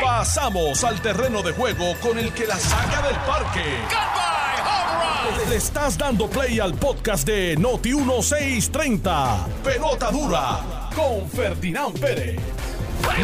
Pasamos al terreno de juego con el que la saca del parque. Le estás dando play al podcast de Noti 1630. Pelota dura con Ferdinand Pérez.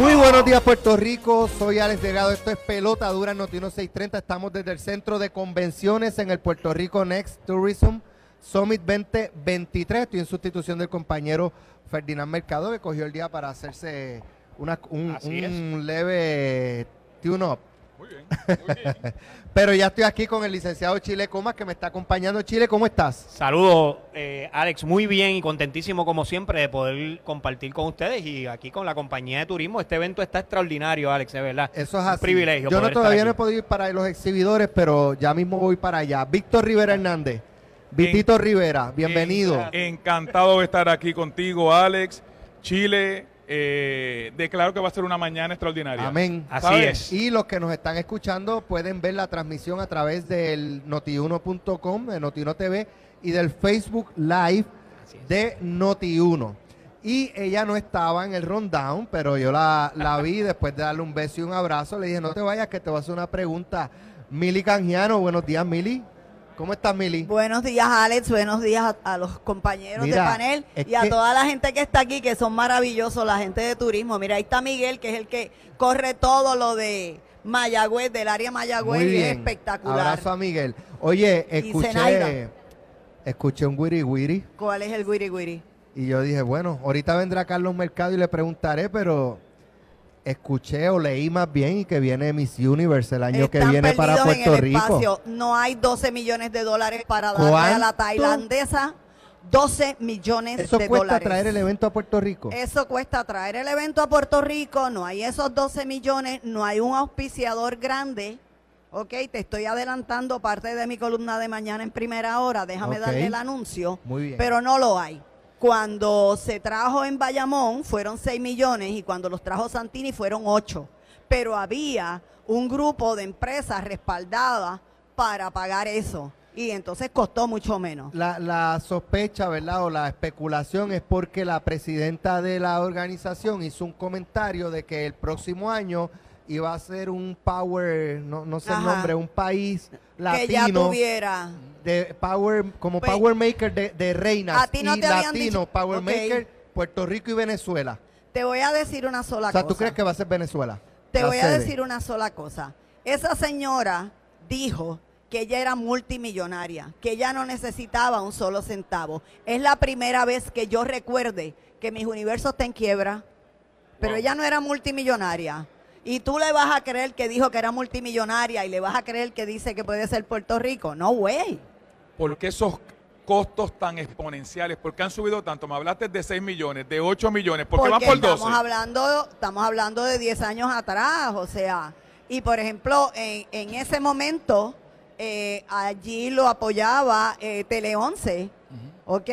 Muy buenos días Puerto Rico, soy Alex Delgado, esto es Pelota Dura Noti 1630, estamos desde el centro de convenciones en el Puerto Rico Next Tourism Summit 2023, estoy en sustitución del compañero Ferdinand Mercado que cogió el día para hacerse una, un, un leve tune-up. Muy bien, muy bien. Pero ya estoy aquí con el licenciado Chile Comas que me está acompañando. Chile, ¿cómo estás? Saludos, eh, Alex, muy bien y contentísimo como siempre de poder compartir con ustedes y aquí con la compañía de turismo. Este evento está extraordinario, Alex, de verdad. Eso es Un así. privilegio. Yo no todavía no he podido ir para los exhibidores, pero ya mismo voy para allá. Víctor Rivera Hernández. Vitito Rivera, bienvenido. Encantado de estar aquí contigo, Alex. Chile, eh, declaro que va a ser una mañana extraordinaria. Amén. Así es. Y los que nos están escuchando pueden ver la transmisión a través del notiuno.com, de Notiuno TV y del Facebook Live de Noti1. Y ella no estaba en el rundown, pero yo la, la vi después de darle un beso y un abrazo. Le dije, no te vayas, que te voy a hacer una pregunta. Mili Canjiano, buenos días, Mili. ¿Cómo estás, Mili? Buenos días, Alex. Buenos días a, a los compañeros Mira, de panel y a que- toda la gente que está aquí, que son maravillosos, la gente de turismo. Mira, ahí está Miguel, que es el que corre todo lo de Mayagüez, del área Mayagüez, y es espectacular. Abrazo a Miguel. Oye, escuché, escuché un wiri wiri. ¿Cuál es el guiri guiri? Y yo dije, bueno, ahorita vendrá Carlos Mercado y le preguntaré, pero escuché o leí más bien y que viene Miss Universe el año que viene para Puerto en el Rico. espacio. No hay 12 millones de dólares para darle a la tailandesa 12 millones Eso de cuesta dólares. traer el evento a Puerto Rico. Eso cuesta traer el evento a Puerto Rico, no hay esos 12 millones, no hay un auspiciador grande. Ok, te estoy adelantando parte de mi columna de mañana en primera hora, déjame darle el anuncio, Muy bien. pero no lo hay. Cuando se trajo en Bayamón fueron 6 millones y cuando los trajo Santini fueron 8. Pero había un grupo de empresas respaldadas para pagar eso y entonces costó mucho menos. La, la sospecha, ¿verdad? O la especulación es porque la presidenta de la organización hizo un comentario de que el próximo año iba a ser un power, no, no sé el nombre, un país Que ya latino tuviera de power, como Pues, power maker de, de reinas a ti no y te latino, dicho- power maker, Puerto Rico y Venezuela. Te voy a decir una sola o sea, cosa. ¿tú crees que va a ser Venezuela? Te voy a decir una sola cosa. Esa señora dijo que ella era multimillonaria, que ella no necesitaba un solo centavo. Es la primera vez que yo recuerde que mis universos está en quiebra, pero Wow. ella no era multimillonaria. Y tú le vas a creer que dijo que era multimillonaria y le vas a creer que dice que puede ser Puerto Rico. No, güey. ¿Por qué esos costos tan exponenciales? ¿Por qué han subido tanto? Me hablaste de 6 millones, de 8 millones. ¿Por qué van por 12? estamos hablando, estamos hablando de 10 años atrás, o sea, y por ejemplo, en, en ese momento, eh, allí lo apoyaba eh, Tele 11, ¿ok?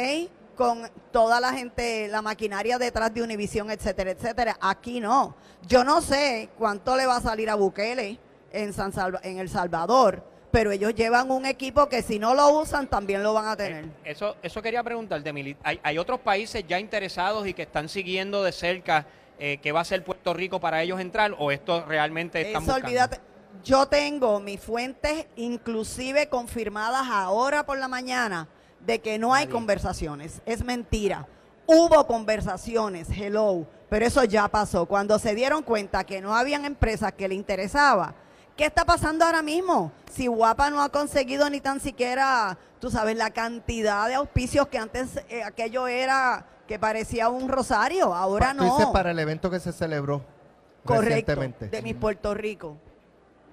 Con toda la gente, la maquinaria detrás de Univisión, etcétera, etcétera. Aquí no. Yo no sé cuánto le va a salir a Bukele en, San Salva- en El Salvador, pero ellos llevan un equipo que si no lo usan también lo van a tener. Eh, Eso, eso quería preguntarte, Mili. ¿Hay, hay otros países ya interesados y que están siguiendo de cerca eh, qué va a ser Puerto Rico para ellos entrar o esto realmente están Eso buscando? olvídate. Yo tengo mis fuentes inclusive confirmadas ahora por la mañana de que no hay Nadie. conversaciones. Es mentira. Hubo conversaciones, hello, pero eso ya pasó. Cuando se dieron cuenta que no habían empresas que le interesaba, ¿qué está pasando ahora mismo? Si Guapa no ha conseguido ni tan siquiera, tú sabes, la cantidad de auspicios que antes eh, aquello era que parecía un rosario, ahora Tú dices no. para el evento que se celebró Correcto, recientemente. de mi Puerto Rico.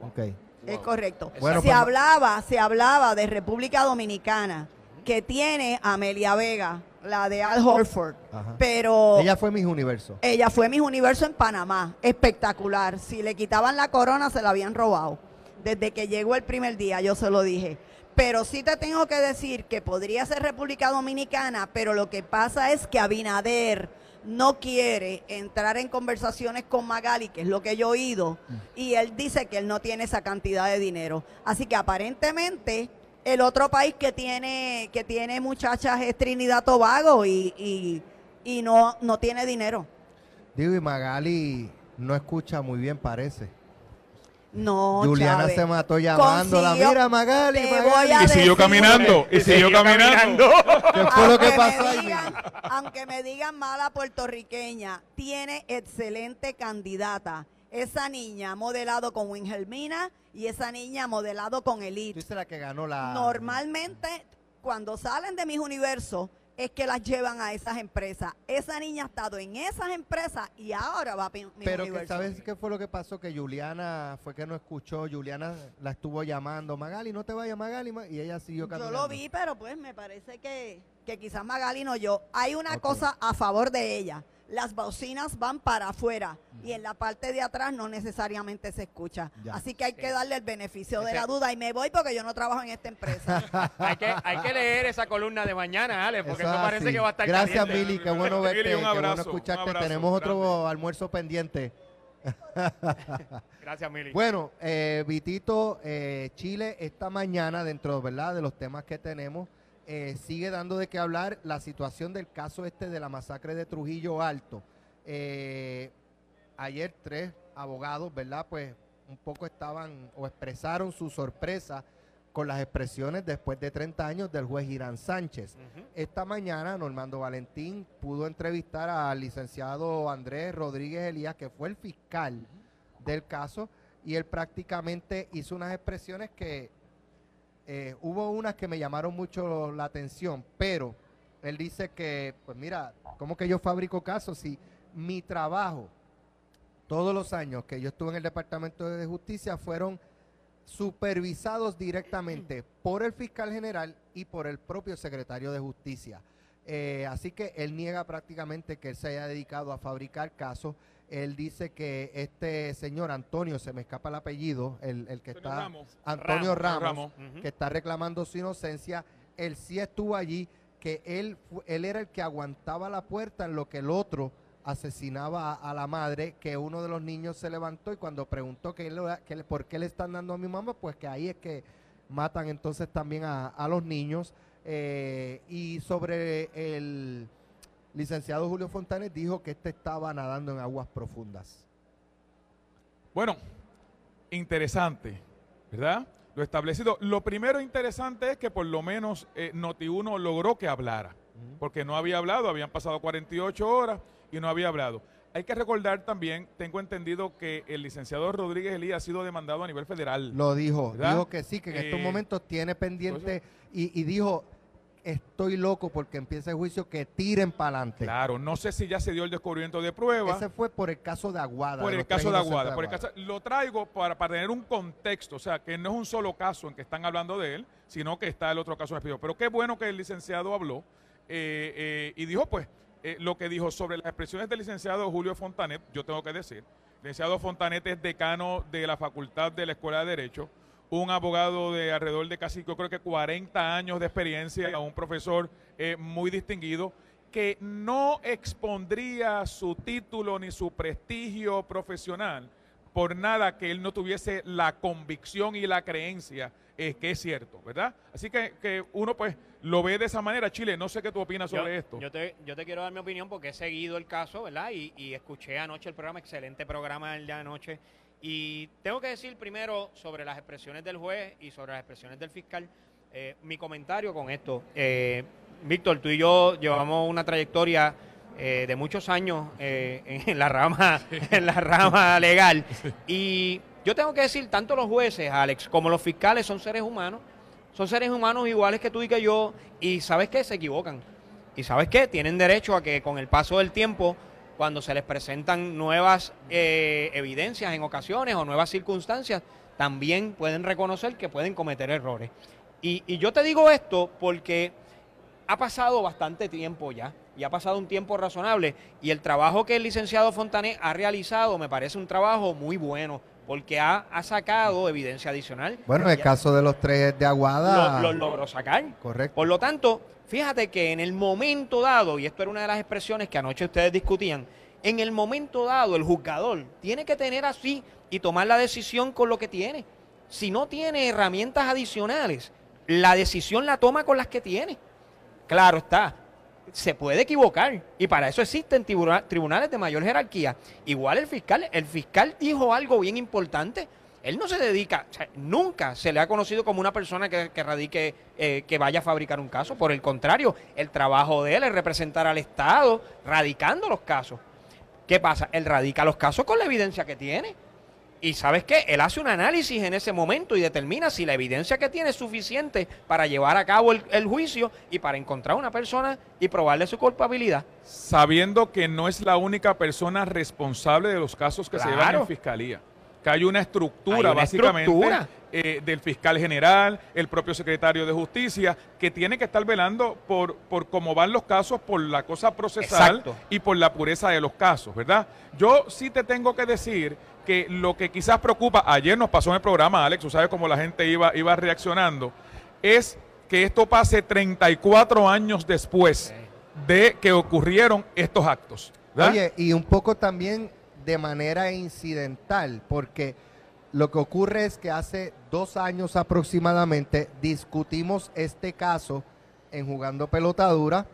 Ok. Es correcto. Bueno, se pues- hablaba, se hablaba de República Dominicana, que tiene a Amelia Vega, la de Al Horford, Ajá. pero Ella fue Miss Universo. ella fue Miss Universo en Panamá, espectacular. Si le quitaban la corona, se la habían robado. Desde que llegó el primer día, yo se lo dije. Pero sí te tengo que decir que podría ser República Dominicana, pero lo que pasa es que Abinader no quiere entrar en conversaciones con Magali, que es lo que yo he oído, y él dice que él no tiene esa cantidad de dinero. Así que aparentemente el otro país que tiene que tiene muchachas es Trinidad Tobago y, y, y no, no tiene dinero. Digo, y Magali no escucha muy bien, parece. No, Juliana Chávez. se mató llamándola. Consiguió- Mira, Magali, Magali. voy a Y siguió caminando, y siguió caminando. ¿Qué fue lo que Aunque pasó me ahí? digan- aunque me digan mala puertorriqueña, tiene excelente candidata. Esa niña ha modelado con Wingelmina y esa niña ha modelado con Tú Elite. dices la que ganó la... Normalmente, cuando salen de mis universos, es que las llevan a esas empresas. Esa niña ha estado en esas empresas y ahora va a mi Pero que. ¿sabes qué fue lo que pasó? Que Juliana fue que no escuchó. Juliana la estuvo llamando. Magali, no te vayas, Magali. ma- Y ella siguió Yo caminando. lo vi, pero pues me parece que, que quizás Magali no yo. Hay una cosa a favor de ella. Las bocinas van para afuera y en la parte de atrás no necesariamente se escucha. Ya. Así que hay que darle el beneficio de la duda y me voy porque yo no trabajo en esta empresa. Hay que, hay que leer esa columna de mañana, Ale, porque eso, es parece así. que va a estar Gracias, caliente. Mili. Qué bueno verte. Mili, un qué bueno un escucharte. abrazo Tenemos otro grande. almuerzo pendiente. Gracias, Mili. Bueno, eh, Vitito, eh, Chile esta mañana, dentro ¿verdad? de los temas que tenemos, eh, sigue dando de qué hablar la situación del caso este de la masacre de Trujillo Alto. Eh, ayer tres abogados, ¿verdad? Pues un poco estaban o expresaron su sorpresa con las expresiones después de 30 años del juez Irán Sánchez. Esta mañana Normando Valentín pudo entrevistar al licenciado Andrés Rodríguez Elías, que fue el fiscal del caso, y él prácticamente hizo unas expresiones que eh, hubo unas que me llamaron mucho la atención, pero él dice que, pues mira, ¿cómo que yo fabrico casos si mi trabajo todos los años que yo estuve en el Departamento de Justicia fueron supervisados directamente por el fiscal general y por el propio secretario de Justicia. Eh, así que él niega prácticamente que él se haya dedicado a fabricar casos. Él dice que este señor Antonio, se me escapa el apellido, el, el que Antonio está, Ramos. Antonio Ramos, Ramos, Ujú. que está reclamando su inocencia, él sí estuvo allí, que él, él era el que aguantaba la puerta en lo que el otro asesinaba a, a la madre, que uno de los niños se levantó y cuando preguntó que, él, lo- que por qué le están dando a mi mamá, pues que ahí es que matan entonces también a, a los niños. Eh, y sobre el licenciado Julio Fontanes dijo que este estaba nadando en aguas profundas. Bueno, interesante, ¿verdad? Lo establecido. Lo primero interesante es que por lo menos eh, Noti1 logró que hablara, porque no había hablado, habían pasado 48 horas y no había hablado. Hay que recordar también, tengo entendido que el licenciado Rodríguez Elías ha sido demandado a nivel federal. Lo dijo, ¿Verdad? dijo que sí, que en estos Eh, momentos tiene pendiente y, y dijo, estoy loco porque empieza el juicio, que tiren para adelante. Claro, no sé si ya se dio el descubrimiento de prueba. Ese fue por el caso de Aguada. por el caso de Aguada. Por el caso- lo traigo para, para tener un contexto, o sea, que no es un solo caso en que están hablando de él, sino que está el otro caso despido. Pero qué bueno que el licenciado habló eh, eh, y dijo, pues, eh, lo que dijo sobre las expresiones del licenciado Julio Fontanet, yo tengo que decir, el licenciado Fontanet es decano de la Facultad de la Escuela de Derecho, un abogado de alrededor de casi, yo creo que 40 años de experiencia, un profesor eh, muy distinguido, que no expondría su título ni su prestigio profesional por nada que él no tuviese la convicción y la creencia eh, que es cierto, ¿verdad? Así que, que uno pues lo ve de esa manera. Chile, no sé qué tú opinas sobre yo, esto. Yo te, yo te quiero dar mi opinión porque he seguido el caso, ¿verdad? Y, y escuché anoche el programa, excelente programa el de anoche. Y tengo que decir primero sobre las expresiones del juez y sobre las expresiones del fiscal. eh, mi comentario con esto. Eh, Víctor, tú y yo llevamos una trayectoria eh, de muchos años eh, en la rama, en la rama legal. Y yo tengo que decir, tanto los jueces, Alex, como los fiscales son seres humanos. Son seres humanos iguales que tú y que yo. Y sabes qué, se equivocan. Y sabes qué, tienen derecho a que con el paso del tiempo, cuando se les presentan nuevas eh, evidencias en ocasiones o nuevas circunstancias, también pueden reconocer que pueden cometer errores. Y, y yo te digo esto porque ha pasado bastante tiempo ya, y ha pasado un tiempo razonable, y el trabajo que el licenciado Fontané ha realizado me parece un trabajo muy bueno, porque ha, ha sacado evidencia adicional. Bueno, en el caso de los tres de Aguada, Lo, lo logró sacar. correcto. Por lo tanto, fíjate que en el momento dado, y esto era una de las expresiones que anoche ustedes discutían, en el momento dado el juzgador tiene que tener así y tomar la decisión con lo que tiene. Si no tiene herramientas adicionales, la decisión la toma con las que tiene. Claro está, se puede equivocar y para eso existen tribuna- tribunales de mayor jerarquía. Igual el fiscal, el fiscal dijo algo bien importante. Él no se dedica, nunca se le ha conocido como una persona que, que radique, eh, que vaya a fabricar un caso. Por el contrario, el trabajo de él es representar al Estado radicando los casos. ¿Qué pasa? Él radica los casos con la evidencia que tiene. Y sabes qué? Él hace un análisis en ese momento y determina si la evidencia que tiene es suficiente para llevar a cabo el, el juicio y para encontrar a una persona y probarle su culpabilidad. Sabiendo que no es la única persona responsable de los casos que se llevan en fiscalía. Que hay una estructura, Hay una básicamente, estructura. eh, del fiscal general, el propio secretario de justicia, que tiene que estar velando por, por cómo van los casos, por la cosa procesal Exacto. y por la pureza de los casos, ¿verdad? Yo sí te tengo que decir que lo que quizás preocupa, ayer nos pasó en el programa, Alex, tú sabes cómo la gente iba, iba reaccionando, es que esto pase 34 años después de que ocurrieron estos actos. ¿verdad? Oye, y un poco también de manera incidental, porque lo que ocurre es que hace dos años aproximadamente discutimos este caso en Jugando Pelotadura.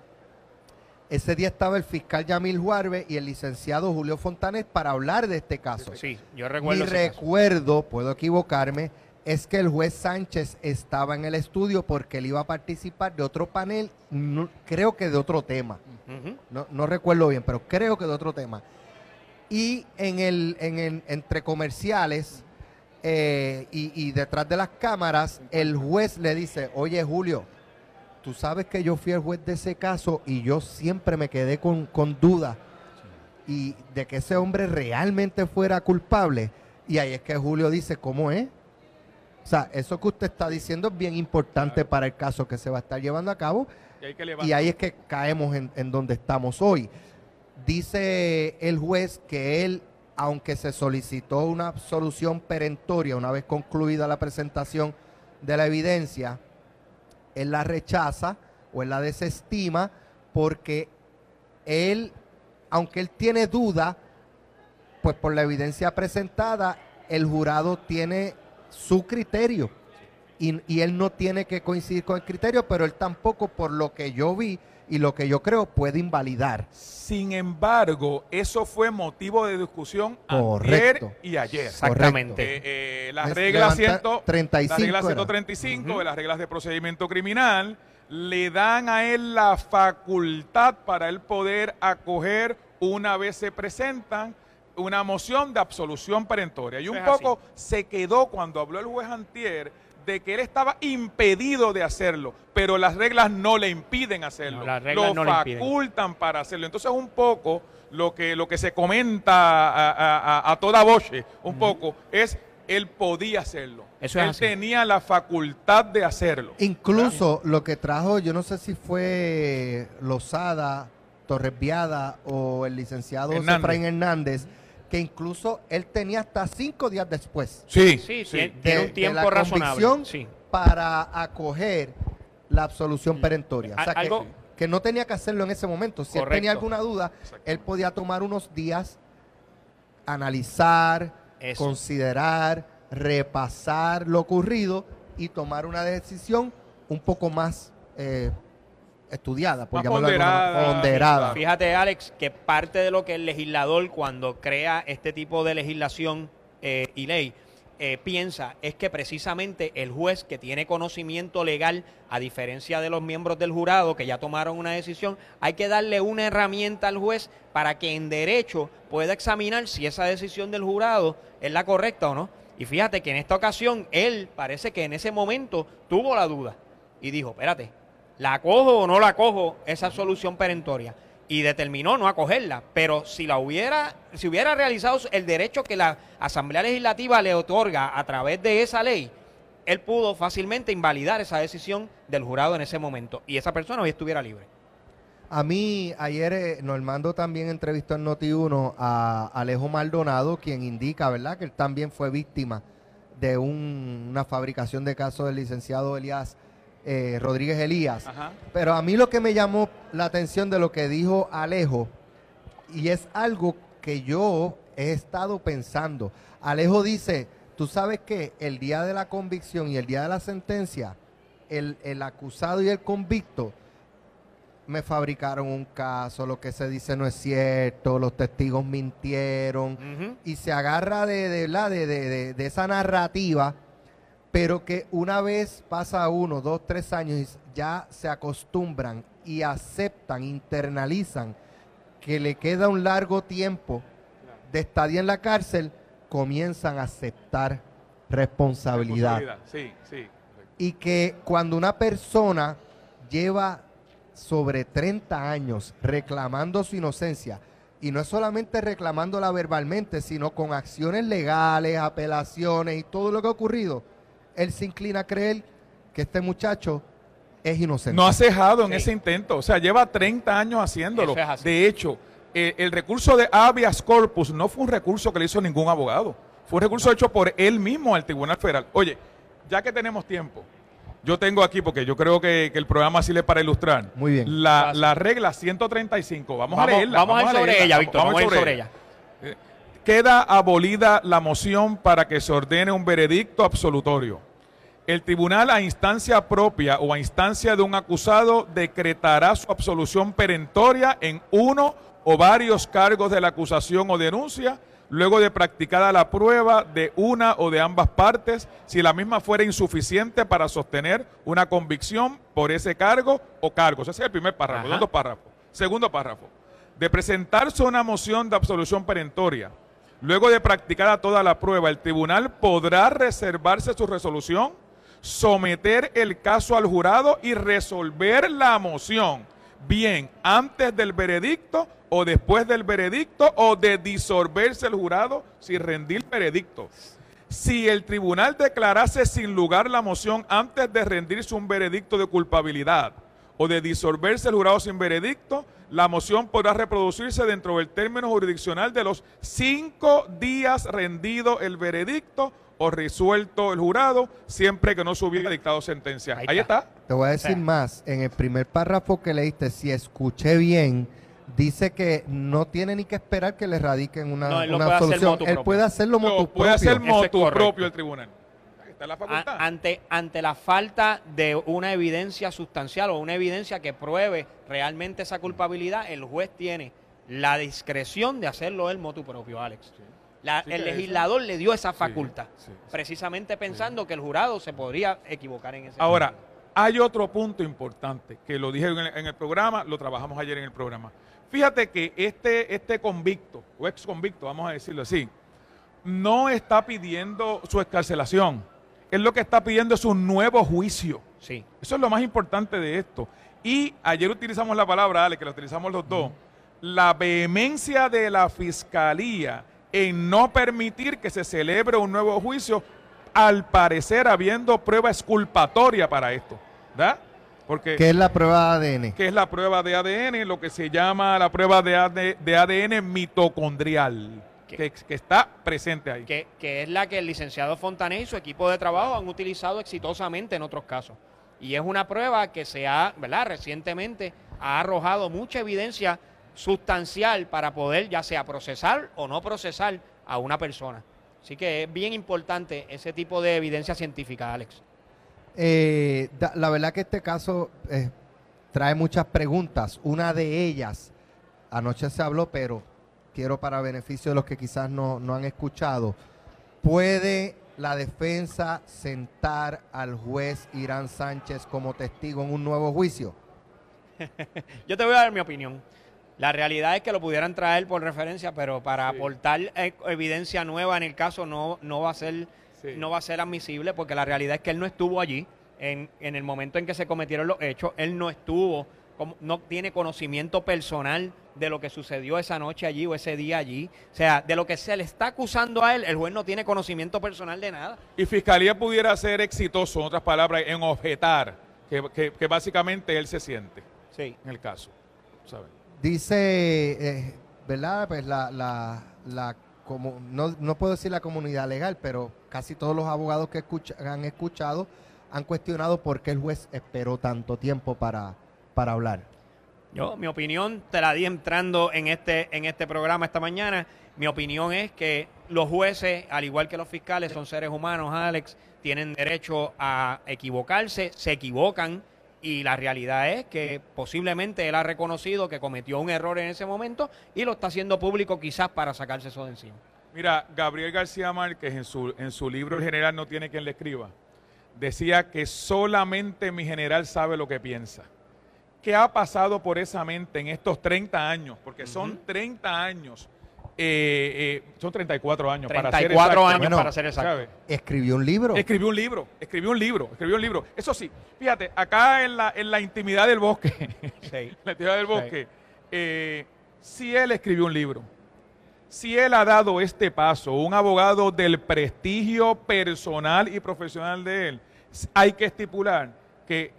Ese día estaba el fiscal Yamil Juarbe y el licenciado Julio Fontanes para hablar de este caso. Sí, yo Mi recuerdo caso. recuerdo, puedo equivocarme, es que el juez Sánchez estaba en el estudio porque él iba a participar de otro panel, no- creo que de otro tema. No, no recuerdo bien, pero creo que de otro tema. Y en el, en el- entre comerciales eh, y, y detrás de las cámaras, el juez le dice, oye Julio, tú sabes que yo fui el juez de ese caso y yo siempre me quedé con, con duda y de que ese hombre realmente fuera culpable. Y ahí es que Julio dice, ¿cómo es? O sea, eso que usted está diciendo es bien importante para el caso que se va a estar llevando a cabo Y ahí es que caemos en, en donde estamos hoy. Dice el juez que él, aunque se solicitó una absolución perentoria una vez concluida la presentación de la evidencia, él la rechaza o él la desestima porque él, aunque él tiene duda, pues por la evidencia presentada, el jurado tiene su criterio. Y, y él no tiene que coincidir con el criterio, pero él tampoco, por lo que yo vi y lo que yo creo, puede invalidar. Sin embargo, eso fue motivo de discusión Correcto. ayer y ayer. Exactamente. Eh, eh, las reglas levanta- 135, 35 las reglas era. 135 Ujú. de las reglas de procedimiento criminal le dan a él la facultad para él poder acoger una vez se presentan una moción de absolución perentoria. Y un es poco se quedó cuando habló el juez Antier de que él estaba impedido de hacerlo, pero las reglas no le impiden hacerlo. No, las reglas lo no le impiden. facultan para hacerlo. Entonces, un poco lo que, lo que se comenta a, a- a- a toda voce, un poco, es él podía hacerlo. Eso es él así. tenía la facultad de hacerlo. Incluso lo que trajo, yo no sé si fue Lozada, Torresviada o el licenciado Hernández. Efraín Hernández, que incluso él tenía hasta cinco días después Sí, Sí, sí. tiene, de- tiene un tiempo la razonable. Sí. para acoger la absolución perentoria. O sea, que, no tenía que hacerlo en ese momento. Si él tenía alguna duda, él podía tomar unos días, analizar, Eso. considerar, repasar lo ocurrido y tomar una decisión un poco más eh, estudiada, por llamarlo alguna ponderada. ponderada. Fíjate, Alex, que parte de lo que el legislador, cuando crea este tipo de legislación eh, y ley, eh, piensa es que precisamente el juez que tiene conocimiento legal, a diferencia de los miembros del jurado que ya tomaron una decisión, hay que darle una herramienta al juez para que en derecho pueda examinar si esa decisión del jurado es la correcta o no. Y fíjate que en esta ocasión él parece que en ese momento tuvo la duda y dijo, espérate, ¿la acojo o no la acojo esa solución perentoria? Y determinó no acogerla, pero si la hubiera, si hubiera realizado el derecho que la Asamblea Legislativa le otorga a través de esa ley, él pudo fácilmente invalidar esa decisión del jurado en ese momento y esa persona hoy estuviera libre. A mí, ayer eh, Normando también entrevistó en Noti1 a Alejo Maldonado, quien indica, ¿verdad?, que él también fue víctima de un- una fabricación de casos del licenciado Elías eh, Rodríguez Elías. Ajá. Pero a mí lo que me llamó la atención de lo que dijo Alejo, y es algo que yo he estado pensando. Alejo dice, tú sabes que el día de la convicción y el día de la sentencia, el, el acusado y el convicto me fabricaron un caso, lo que se dice no es cierto, los testigos mintieron, y se agarra de, de, la- de, de- de- de esa narrativa, pero que una vez pasa uno, dos, tres años, y ya se acostumbran y aceptan, internalizan que le queda un largo tiempo de estadía en la cárcel, comienzan a aceptar responsabilidad. Sí, sí. Y que cuando una persona lleva sobre 30 años reclamando su inocencia, y no es solamente reclamándola verbalmente, sino con acciones legales, apelaciones y todo lo que ha ocurrido, él se inclina a creer que este muchacho es inocente. No ha cejado en Sí. ese intento. O sea, lleva 30 años haciéndolo. Es. De hecho, eh, el recurso de habeas corpus no fue un recurso que le hizo ningún abogado. Fue un recurso hecho por él mismo al Tribunal Federal. Oye, ya que tenemos tiempo, yo tengo aquí, porque yo creo que, que el programa sirve para ilustrar. Muy bien. La, la regla 135. Vamos, Vamos, a leerla. vamos a ir sobre ella, Víctor. Vamos, a ir sobre ella. ella. Queda abolida la moción para que se ordene un veredicto absolutorio. El tribunal a instancia propia o a instancia de un acusado decretará su absolución perentoria en uno o varios cargos de la acusación o denuncia, luego de practicada la prueba de una o de ambas partes, si la misma fuera insuficiente para sostener una convicción por ese cargo o cargos. Ese es el primer párrafo, Ajá. son dos párrafos. Segundo párrafo. De presentarse una moción de absolución perentoria, luego de practicada toda la prueba, el tribunal podrá reservarse su resolución, someter el caso al jurado y resolver la moción, bien antes del veredicto o después del veredicto o de disolverse el jurado si rendir veredicto. Si el tribunal declarase sin lugar la moción antes de rendirse un veredicto de culpabilidad o de disolverse el jurado sin veredicto, la moción podrá reproducirse dentro del término jurisdiccional de los cinco días rendido el veredicto o resuelto el jurado, siempre que no se hubiera dictado sentencia. Ahí Ahí, está. está. Te voy a decir sea. más. En el primer párrafo que leíste, si escuché bien, dice que no tiene ni que esperar que le radiquen una, No, él una puede hacer solución. motu él propio. puede hacerlo motu Lo puede hacer propio. Motu propio el tribunal. Ahí está la A- facultad. ante, ante la falta de una evidencia sustancial o una evidencia que pruebe realmente esa culpabilidad, el juez tiene la discreción de hacerlo él motu propio, Alex. La- el eso- legislador le dio esa facultad, sí, sí. precisamente pensando que el jurado se podría equivocar en ese Ahora, sentido. hay otro punto importante que lo dije en el, en el programa, lo trabajamos ayer en el programa. Fíjate que este, este convicto, o ex convicto, vamos a decirlo así, no está pidiendo su escarcelación. Él lo que está pidiendo es un nuevo juicio. Sí, Eso es lo más importante de esto. Y ayer utilizamos la palabra, Ale, que la utilizamos los dos, la vehemencia de la fiscalía en no permitir que se celebre un nuevo juicio, al parecer habiendo prueba exculpatoria para esto, ¿verdad? Porque Que es la prueba de ADN. que es la prueba de ADN, lo que se llama la prueba de, AD de ADN mitocondrial, ¿Qué? que, que está presente ahí. que, que es la que el licenciado Fontané y su equipo de trabajo han utilizado exitosamente en otros casos. Y es una prueba que se ha, ¿verdad? Recientemente ha arrojado mucha evidencia sustancial para poder ya sea procesar o no procesar a una persona. Así que es bien importante ese tipo de evidencia científica, Alex. Eh, da- la verdad que este caso eh, trae muchas preguntas. Una de ellas, anoche se habló, pero quiero para beneficio de los que quizás no, no han escuchado, ¿puede la defensa sentar al juez Irán Sánchez como testigo en un nuevo juicio? Yo te voy a dar mi opinión. La realidad es que lo pudieran traer por referencia, pero para Sí. aportar eh, evidencia nueva en el caso no, no va a ser Sí. no va a ser admisible porque la realidad es que él no estuvo allí en, en el momento en que se cometieron los hechos. Él no estuvo, no tiene conocimiento personal de lo que sucedió esa noche allí o ese día allí. O sea, de lo que se le está acusando a él, el juez no tiene conocimiento personal de nada. Y Fiscalía pudiera ser exitoso, en otras palabras, en objetar que, que- que básicamente él se siente Sí. en el caso. ¿sabes? Dice, eh, ¿verdad? Pues la, la, la como, no, no puedo decir la comunidad legal, pero casi todos los abogados que escucha- han escuchado han cuestionado por qué el juez esperó tanto tiempo para, para hablar. Yo, mi opinión, te la di entrando en este, en este programa esta mañana. Mi opinión es que los jueces, al igual que los fiscales, son seres humanos, Alex, tienen derecho a equivocarse, se equivocan Y la realidad es que posiblemente él ha reconocido que cometió un error en ese momento y lo está haciendo público quizás para sacarse eso de encima. Mira, Gabriel García Márquez en su, en su libro El general no tiene quien le escriba, decía que solamente mi general sabe lo que piensa. ¿Qué ha pasado por esa mente en estos 30 años? Porque son 30 años, eh, eh, son 34 años para ser 34 exacto. años Bueno, para ser exacto. ¿sabe? Escribió un libro. Escribió un libro, escribió un libro, escribió un libro. Eso sí, fíjate, acá en la, en la intimidad del bosque, Sí. la intimidad del bosque, eh, si él escribió un libro, si él ha dado este paso, un abogado del prestigio personal y profesional de él, hay que estipular que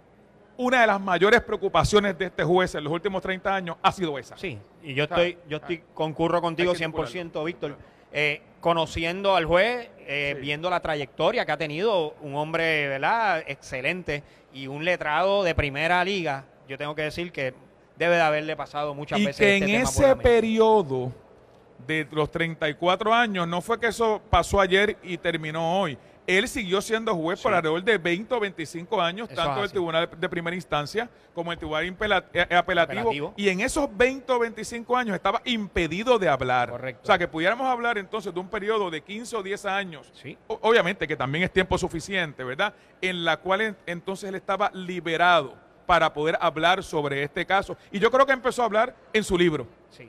una de las mayores preocupaciones de este juez en los últimos 30 años ha sido esa. Sí, y yo estoy, yo estoy, concurro contigo Hay que 100%, Víctor. Eh, conociendo al juez, eh, Sí. viendo la trayectoria que ha tenido, un hombre, ¿verdad? Excelente y un letrado de primera liga, yo tengo que decir que debe de haberle pasado muchas y veces que este en tema ese periodo de los 34 años, no fue que eso pasó ayer y terminó hoy. Él siguió siendo juez por Sí. alrededor de 20 o 25 años, Eso tanto es el así. Tribunal de Primera Instancia como el Tribunal eh, apelativo, Apelativo. Y en esos 20 o 25 años estaba impedido de hablar. Correcto. O sea, que pudiéramos hablar entonces de un periodo de 15 o 10 años Sí. obviamente que también es tiempo suficiente, ¿verdad? En la cual en- entonces él estaba liberado para poder hablar sobre este caso. Y yo creo que empezó a hablar en su libro. Sí.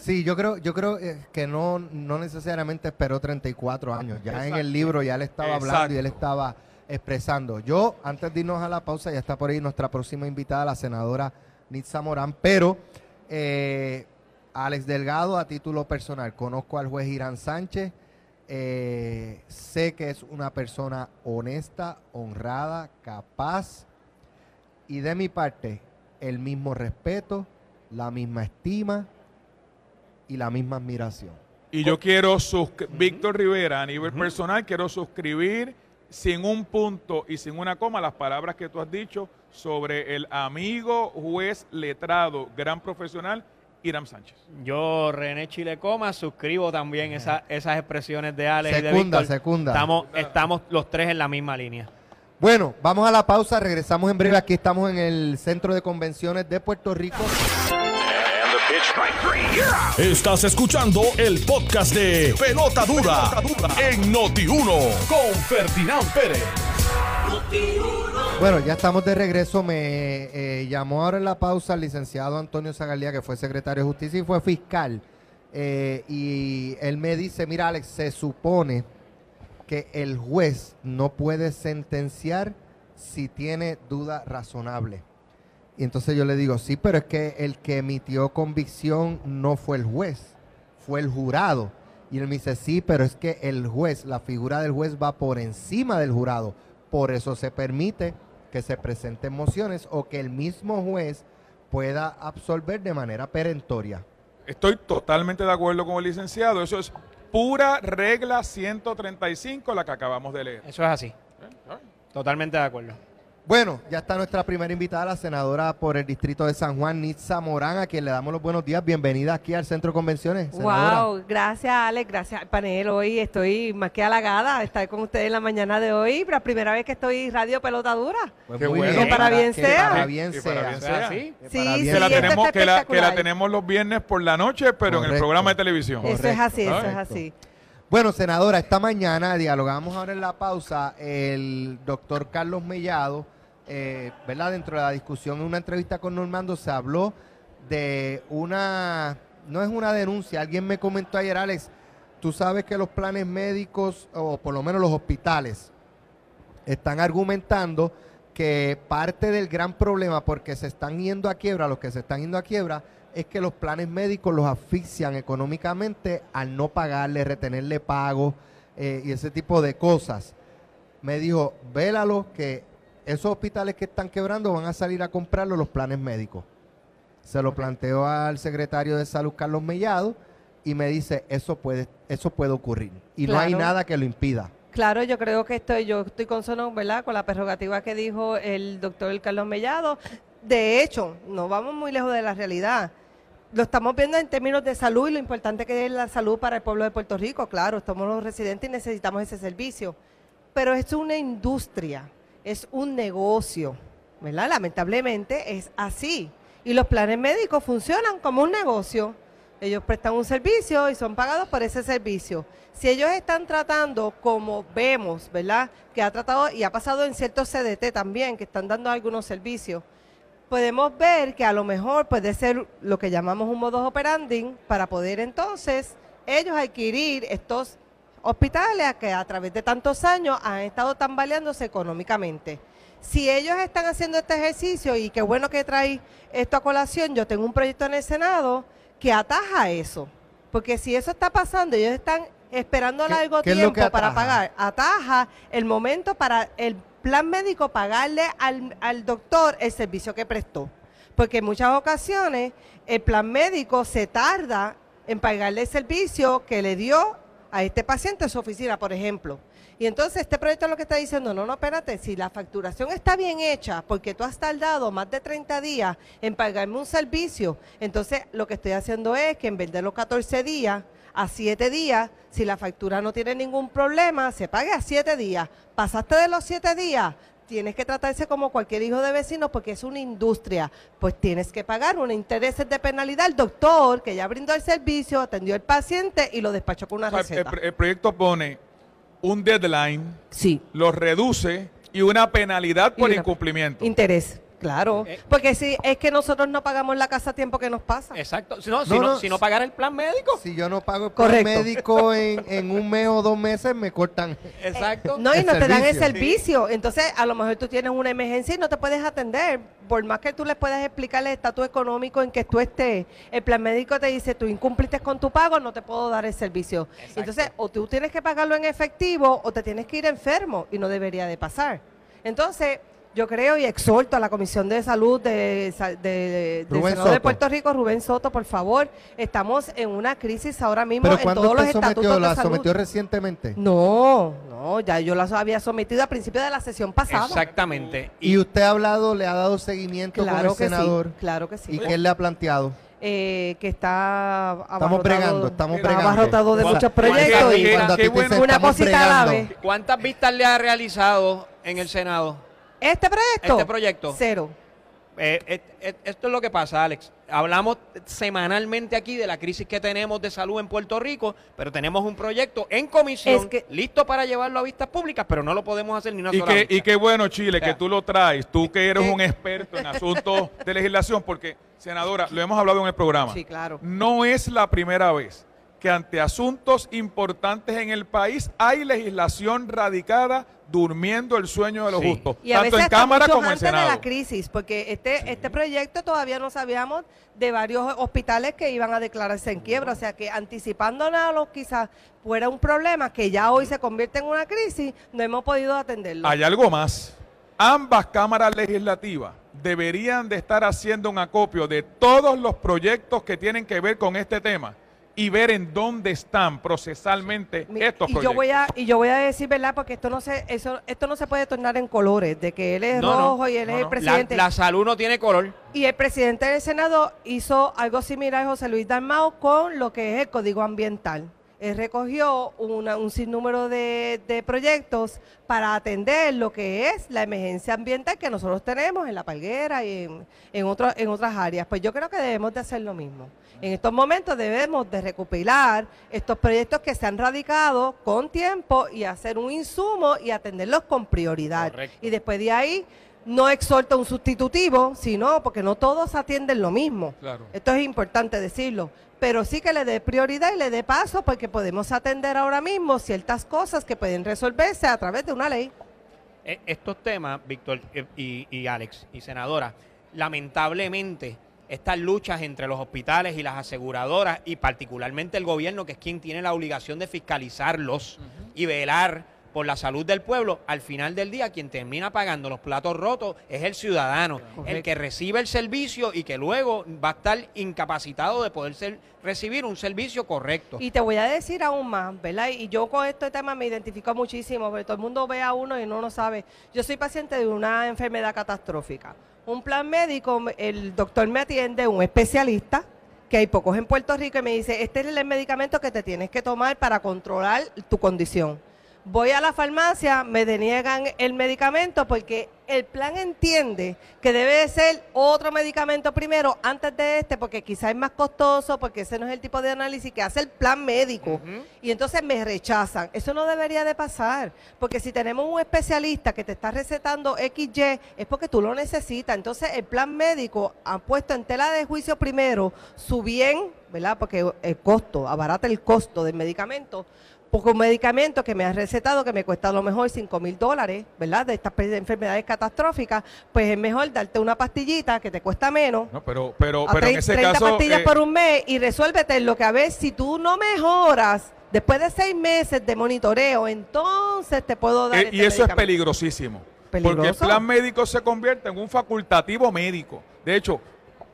Sí, yo creo, yo creo eh, que no, no necesariamente esperó 34 años. Ya en el libro ya él estaba hablando y él estaba expresando. Yo, antes de irnos a la pausa, ya está por ahí nuestra próxima invitada, la senadora Nitza Morán, pero eh, Alex Delgado, a título personal, conozco al juez Irán Sánchez, eh, sé que es una persona honesta, honrada, capaz, y de mi parte, el mismo respeto, la misma estima y la misma admiración. Y yo quiero, suscri- Víctor Rivera, a nivel personal, quiero suscribir sin un punto y sin una coma las palabras que tú has dicho sobre el amigo, juez, letrado, gran profesional, Irán Sánchez. Yo, René Chilecoma, suscribo también esa- esas expresiones de Alex y de Víctor. secunda. Estamos, estamos los tres en la misma línea. Bueno, vamos a la pausa, regresamos en breve. Aquí estamos en el Centro de Convenciones de Puerto Rico. Estás escuchando el podcast de Pelota Dura, en Noti1 con Ferdinand Pérez. Bueno, ya estamos de regreso. Me eh, llamó ahora en la pausa el licenciado Antonio Zagalía, que fue secretario de Justicia y fue fiscal. Eh, y él me dice, mira Alex, se supone que el juez no puede sentenciar si tiene duda razonable. Y entonces yo le digo, sí, pero es que el que emitió convicción no fue el juez, fue el jurado. Y él me dice, sí, pero es que el juez, la figura del juez va por encima del jurado. Por eso se permite que se presenten mociones o que el mismo juez pueda absolver de manera perentoria. Estoy totalmente de acuerdo con el licenciado. Eso es pura regla 135, la que acabamos de leer. Eso es así. Totalmente de acuerdo. Bueno, ya está nuestra primera invitada, la senadora por el distrito de San Juan, Nitza Morán, a quien le damos los buenos días. Bienvenida aquí al Centro de Convenciones. senadora. Wow, gracias Alex, gracias al panel. Hoy estoy más que halagada de estar con ustedes en la mañana de hoy, la primera vez que estoy Radio Pelota Dura. Pues Qué muy bueno. bien, Que para bien que sea. para bien Que para sea. bien Eso es sea. Sí, para sí, bien que, la tenemos, está que, la, que la espectacular. tenemos los viernes por la noche, pero en el programa de televisión. Eso es Correcto. así, eso es así. Bueno, senadora, esta mañana dialogamos ahora en la pausa el doctor Carlos Mellado, eh, ¿verdad? Dentro de la discusión en una entrevista con Normando se habló de una, no es una denuncia, alguien me comentó ayer, Alex, tú sabes que los planes médicos, o por lo menos los hospitales, están argumentando que parte del gran problema porque se están yendo a quiebra, los que se están yendo a quiebra, es que los planes médicos los asfixian económicamente al no pagarle, retenerle pago eh, y ese tipo de cosas. Me dijo, vélalo que esos hospitales que están quebrando van a salir a comprarlo los planes médicos. Se lo planteó al secretario de Salud, Carlos Mellado, y me dice, eso puede, eso puede ocurrir. Y no hay nada que lo impida. Claro, yo creo que estoy, yo estoy consono, ¿verdad? Con la prerrogativa que dijo el doctor Carlos Mellado. De hecho, no vamos muy lejos de la realidad. Lo estamos viendo en términos de salud y lo importante que es la salud para el pueblo de Puerto Rico. Claro, estamos los residentes y necesitamos ese servicio. Pero es una industria, es un negocio. ¿verdad? Lamentablemente es así. Y los planes médicos funcionan como un negocio. Ellos prestan un servicio y son pagados por ese servicio. Si ellos están tratando, como vemos, ¿verdad? Que ha tratado y ha pasado en ciertos CDT también, que están dando algunos servicios, podemos ver que a lo mejor puede ser lo que llamamos un modus operandi para poder entonces ellos adquirir estos hospitales que a través de tantos años han estado tambaleándose económicamente. Si ellos están haciendo este ejercicio y qué bueno que trae esto a colación, yo tengo un proyecto en el Senado que ataja eso. Porque si eso está pasando, ellos están esperando ¿Qué- largo tiempo para pagar. Ataja el momento para el plan médico pagarle al, al doctor el servicio que prestó. Porque en muchas ocasiones el plan médico se tarda en pagarle el servicio que le dio a este paciente en su oficina, por ejemplo. Y entonces este proyecto lo que está diciendo, no, no, espérate, si la facturación está bien hecha, porque tú has tardado más de 30 días en pagarme un servicio, entonces lo que estoy haciendo es que en vez de los 14 días, a 7 días, si la factura no tiene ningún problema, se pague a 7 días. Pasaste de los 7 días, tienes que tratarse como cualquier hijo de vecino porque es una industria. Pues tienes que pagar unos intereses de penalidad al doctor que ya brindó el servicio, atendió al paciente y lo despachó con una O sea, el, receta. el proyecto pone un deadline, Sí. lo reduce y una penalidad por Y una- incumplimiento. Interés, claro. Eh. Porque si es que nosotros no pagamos la casa a tiempo que nos pasa. Exacto. Si no, si No, si no pagar el plan médico. Si yo no pago el plan Correcto. médico en, en un mes o dos meses, me cortan. Exacto. No, y no te dan el servicio. Entonces, a lo mejor tú tienes una emergencia y no te puedes atender. Por más que tú le puedas explicar el estatus económico en que tú estés, el plan médico te dice, tú incumpliste con tu pago, no te puedo dar el servicio. Exacto. Entonces, o tú tienes que pagarlo en efectivo o te tienes que ir enfermo y no debería de pasar. Entonces, yo creo y exhorto a la Comisión de Salud de, de- del Rubén Senado de. Puerto Rico, Rubén Soto, por favor, estamos en una crisis ahora mismo Pero en todos los sometió, estatutos de la salud. sometió recientemente. No, no, ya yo las había sometido al principio de la sesión pasada. Exactamente. Y usted ha hablado, le ha dado seguimiento con Claro el que senador. sí, claro que sí. ¿Y qué él le ha planteado? Eh, que está Estamos bregando, estamos está bregando. abarrotado de muchos proyectos qué- y qué- cuando a ti te bueno. dicen, una "Estamos cosita a la bregando", vez. ¿Cuántas vistas le ha realizado en el Senado Este proyecto, este proyecto? cero. Eh, eh, eh, esto es lo que pasa, Alex. Hablamos semanalmente aquí de la crisis que tenemos de salud en Puerto Rico, pero tenemos un proyecto en comisión Es que- listo para llevarlo a vistas públicas, pero no lo podemos hacer ni una Y sola qué, vista. y qué bueno, Chile, que tú lo traes, tú que eres un experto en asuntos de legislación, porque, senadora, lo hemos hablado en el programa. Sí, claro. No es la primera vez que ante asuntos importantes en el país hay legislación radicada durmiendo el sueño de los Sí. justos, Y a tanto veces en Cámara mucho como en antes de Senado. la crisis, porque este, este proyecto todavía no sabíamos de varios hospitales que iban a declararse en quiebra, o sea que anticipándonos quizás fuera un problema que ya hoy se convierte en una crisis, no hemos podido atenderlo. Hay algo más. Ambas cámaras legislativas deberían de estar haciendo un acopio de todos los proyectos que tienen que ver con este tema y ver en dónde están procesalmente Mi- estos y proyectos. yo voy a y yo voy a decir verdad porque esto no se eso esto no se puede tornar en colores de que él es No, no, rojo y él no, es el no. presidente La, la salud no tiene color. y el presidente del senado hizo algo similar José Luis Dalmao con lo que es el código ambiental él recogió una- un sinnúmero de, de proyectos para atender lo que es la emergencia ambiental que nosotros tenemos en La Palguera y en, en, otro- en otras áreas. Pues yo creo que debemos de hacer lo mismo. En estos momentos debemos de recopilar estos proyectos que se han radicado con tiempo y hacer un insumo y atenderlos con prioridad. Correcto. Y después de ahí no exhorta un sustitutivo, sino porque no todos atienden lo mismo. Claro. Esto es importante decirlo. Pero sí que le dé prioridad y le dé paso porque podemos atender ahora mismo ciertas cosas que pueden resolverse a través de una ley. Eh, Estos temas, Víctor eh, y, y Alex y senadora, lamentablemente estas luchas entre los hospitales y las aseguradoras y particularmente el gobierno, que es quien tiene la obligación de fiscalizarlos y velar por la salud del pueblo, al final del día quien termina pagando los platos rotos es el ciudadano, el que recibe el servicio y que luego va a estar incapacitado de poder ser- recibir un servicio correcto. Y te voy a decir aún más, ¿verdad? Y yo con este tema me identifico muchísimo, porque todo el mundo ve a uno y no lo sabe. Yo soy paciente de una enfermedad catastrófica. Un plan médico, el doctor me atiende, un especialista, que hay pocos en Puerto Rico, y me dice, este es el medicamento que te tienes que tomar para controlar tu condición. Voy a la farmacia, me deniegan el medicamento porque el plan entiende que debe de ser otro medicamento primero antes de este, porque quizás es más costoso, porque ese no es el tipo de análisis que hace el plan médico. Y entonces me rechazan. Eso no debería de pasar, porque si tenemos un especialista que te está recetando XY, es porque tú lo necesitas. Entonces el plan médico ha puesto en tela de juicio primero su bien, ¿verdad? Porque el costo, abarata el costo del medicamento porque un medicamento que me has recetado que me cuesta a lo mejor 5 mil dólares, ¿verdad? De estas enfermedades catastróficas, pues es mejor darte una pastillita que te cuesta menos. No, pero, pero, pero en 30 ese 30 caso. pastillas eh, por un mes y resuélvete lo que a ver si tú no mejoras después de seis meses de monitoreo, entonces te puedo dar eh, este y eso es peligrosísimo. Porque el ¿Peligroso? plan médico se convierte en un facultativo médico. De hecho,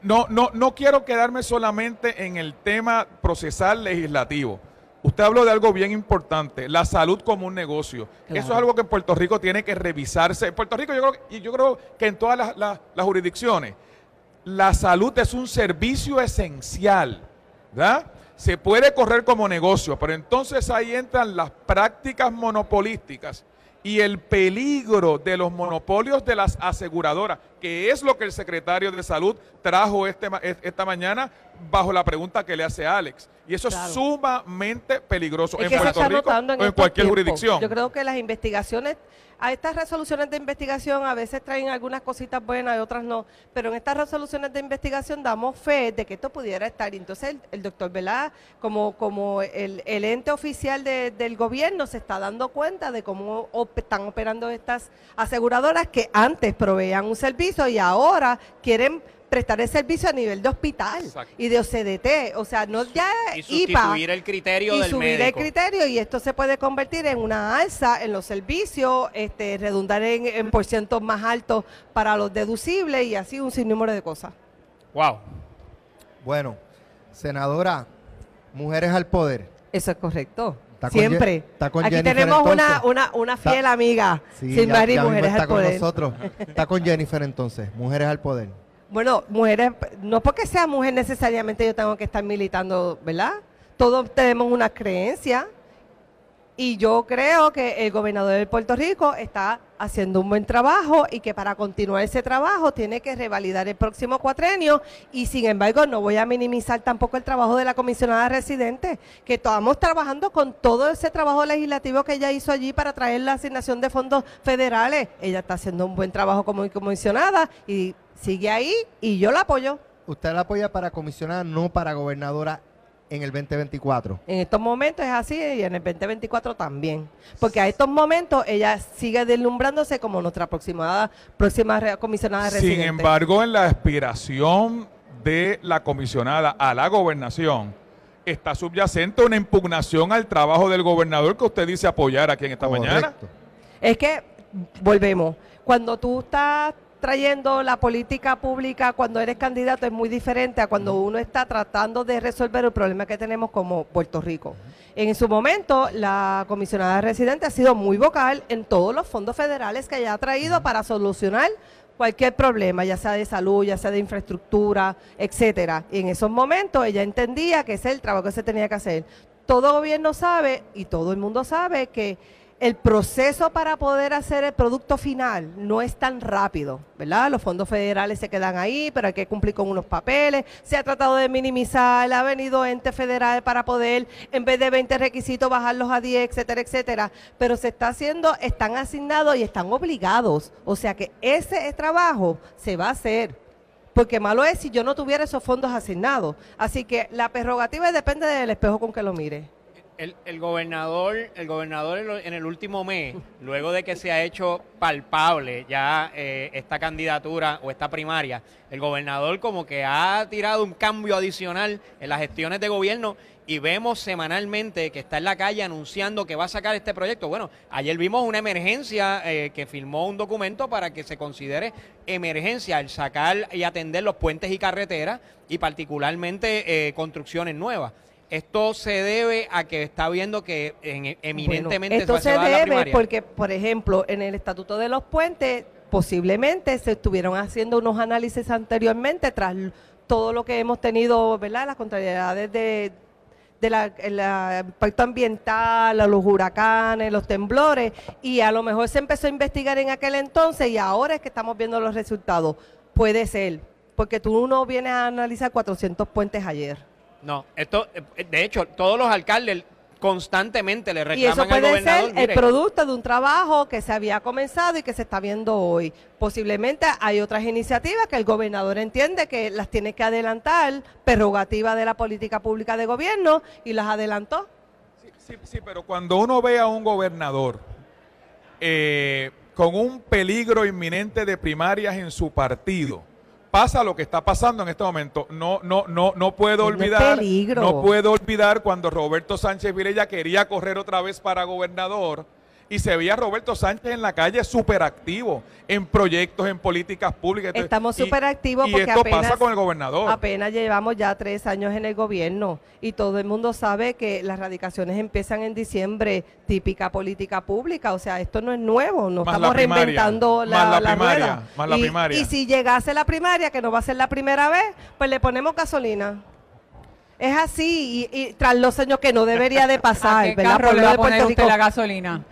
no, no, no quiero quedarme solamente en el tema procesal legislativo. Usted habló de algo bien importante, la salud como un negocio. Claro. Eso es algo que en Puerto Rico tiene que revisarse. En Puerto Rico yo creo, y yo creo que en todas las, las- las jurisdicciones, la salud es un servicio esencial, ¿verdad? Se puede correr como negocio, pero entonces ahí entran las prácticas monopolísticas y el peligro de los monopolios de las aseguradoras, que es lo que el secretario de Salud trajo este, esta mañana bajo la pregunta que le hace Alex. Y eso Claro. es sumamente peligroso Es en Puerto Rico en o en estos cualquier jurisdicción. Yo creo que las investigaciones, a estas resoluciones de investigación a veces traen algunas cositas buenas y otras no, pero en estas resoluciones de investigación damos fe de que esto pudiera estar. Entonces el, doctor Velá, como, como el, ente oficial de- del gobierno, se está dando cuenta de cómo están operando estas aseguradoras que antes proveían un servicio y ahora quieren prestar el servicio a nivel de hospital Exacto. y de OCDT, o sea, no ya Y IPA, sustituir el criterio y del subir médico. el criterio y esto se puede convertir en una alza en los servicios, este, redundar en, en por cientos más altos para los deducibles y así un sinnúmero de cosas. Wow. Bueno, senadora, mujeres al poder. Eso es correcto. Está Siempre. Está con Aquí Jennifer, tenemos una, una, una Está- fiel amiga, Sí, Sin ya- Mari ya mismo Mujeres está al con Poder. nosotros. Está con Jennifer entonces, mujeres al poder. Bueno, mujeres, no porque sea mujer necesariamente yo tengo que estar militando, ¿verdad? Todos tenemos una creencia y yo creo que el gobernador de Puerto Rico está haciendo un buen trabajo y que para continuar ese trabajo tiene que revalidar el próximo cuatrenio y sin embargo no voy a minimizar tampoco el trabajo de la comisionada residente, que estamos trabajando con todo ese trabajo legislativo que ella hizo allí para traer la asignación de fondos federales. Ella está haciendo un buen trabajo como comisionada y sigue ahí y yo la apoyo. Usted la apoya para comisionada, no para gobernadora en el 2024. En estos momentos es así y en el 2024 también. Porque a estos momentos ella sigue deslumbrándose como nuestra próxima, comisionada Sin residente. embargo, en la aspiración de la comisionada a la gobernación, está subyacente una impugnación al trabajo del gobernador que usted dice apoyar aquí en esta mañana. Es que, volvemos, cuando tú estás trayendo la política pública cuando eres candidato es muy diferente a cuando uno está tratando de resolver el problema que tenemos como Puerto Rico. En su momento, la comisionada residente ha sido muy vocal en todos los fondos federales que ella ha traído para solucionar cualquier problema, ya sea de salud, ya sea de infraestructura, etcétera. Y en esos momentos ella entendía que ese es el trabajo que se tenía que hacer. Todo gobierno sabe y todo el mundo sabe que el proceso para poder hacer el producto final no es tan rápido, ¿verdad? Los fondos federales se quedan ahí, pero hay que cumplir con unos papeles. Se ha tratado de minimizar, ha venido ente federal para poder, en vez de 20 requisitos, bajarlos a 10, etcétera, etcétera. Pero se está haciendo, están asignados y están obligados. O sea que ese trabajo se va a hacer. Porque malo es si yo no tuviera esos fondos asignados. Así que la prerrogativa depende del espejo con que lo mire. El, el gobernador, el gobernador en el último mes, luego de que se ha hecho palpable ya eh, esta candidatura o esta primaria, el gobernador como que ha tirado un cambio adicional en las gestiones de gobierno y vemos semanalmente que está en la calle anunciando que va a sacar este proyecto. Bueno, ayer vimos una emergencia eh, que firmó un documento para que se considere emergencia el sacar y atender los puentes y carreteras y particularmente eh, construcciones nuevas. Esto se debe a que está viendo que en- eminentemente Bueno, esto se la debe primaria. porque, por ejemplo, en el Estatuto de los Puentes, posiblemente se estuvieron haciendo unos análisis anteriormente tras todo lo que hemos tenido, ¿verdad? Las contrariedades de, del impacto ambiental, los huracanes, los temblores, y a lo mejor se empezó a investigar en aquel entonces y ahora es que estamos viendo los resultados. Puede ser, porque tú no vienes a analizar 400 puentes ayer. No, esto, eh, de hecho, todos los alcaldes constantemente le reclaman y eso puede al gobernador. ser el producto de un trabajo que se había comenzado y que se está viendo hoy. Posiblemente hay otras iniciativas que el gobernador entiende que las tiene que adelantar, prerrogativa de la política pública de gobierno, y las adelantó. Sí, sí, sí pero cuando uno ve a un gobernador eh, con un peligro inminente de primarias en su partido, pasa lo que está pasando en este momento. No, no, no, no puedo olvidar, no puedo olvidar cuando Roberto Sánchez Virella quería correr otra vez para gobernador y se veía Roberto Sánchez en la calle súper activo en proyectos, en políticas públicas. Estamos súper activos porque esto pasa con el gobernador. Apenas llevamos ya tres años en el gobierno y todo el mundo sabe que las radicaciones empiezan en diciembre, típica política pública. O sea, esto no es nuevo, no estamos reinventando la, la, primaria, Más la primaria. Y si llegase la primaria, que no va a ser la primera vez, pues le ponemos gasolina. Es así, y, tras los años que no debería de pasar. ¿A qué carro le va a poner usted la gasolina?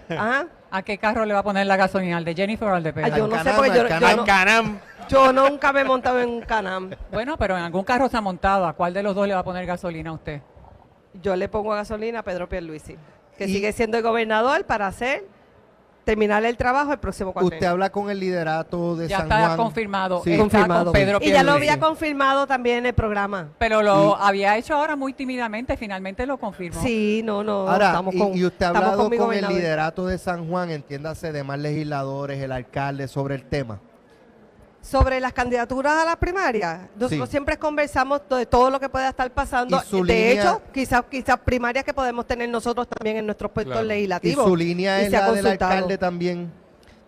¿A qué carro le va a poner la gasolina? ¿Al de Jennifer o al de Pedro? yo no sé, porque yo, yo, Canam. yo nunca me he montado en un Canam. Bueno, pero en algún carro se ha montado. ¿A cuál de los dos le va a poner gasolina a usted? Yo le pongo gasolina a Pedro Pierluisi, que sigue siendo el gobernador para hacer terminar el trabajo el próximo cuatrimestre. Usted habla con el liderato de ya San Juan. Ya está confirmado. Sí. confirmado. Pedro y ya lo había confirmado también en el programa. Pero lo había hecho ahora muy tímidamente, finalmente lo confirmó. Sí, no, no. Ahora, estamos con, y, usted ha hablado con el liderato de San Juan, entiéndase, de más legisladores, el alcalde, sobre el tema sobre las candidaturas a las primarias. Nosotros siempre conversamos de todo lo que pueda estar pasando. De hecho, quizás quizás primarias que podemos tener nosotros también en nuestros puestos legislativos. Y su línea es la del alcalde también.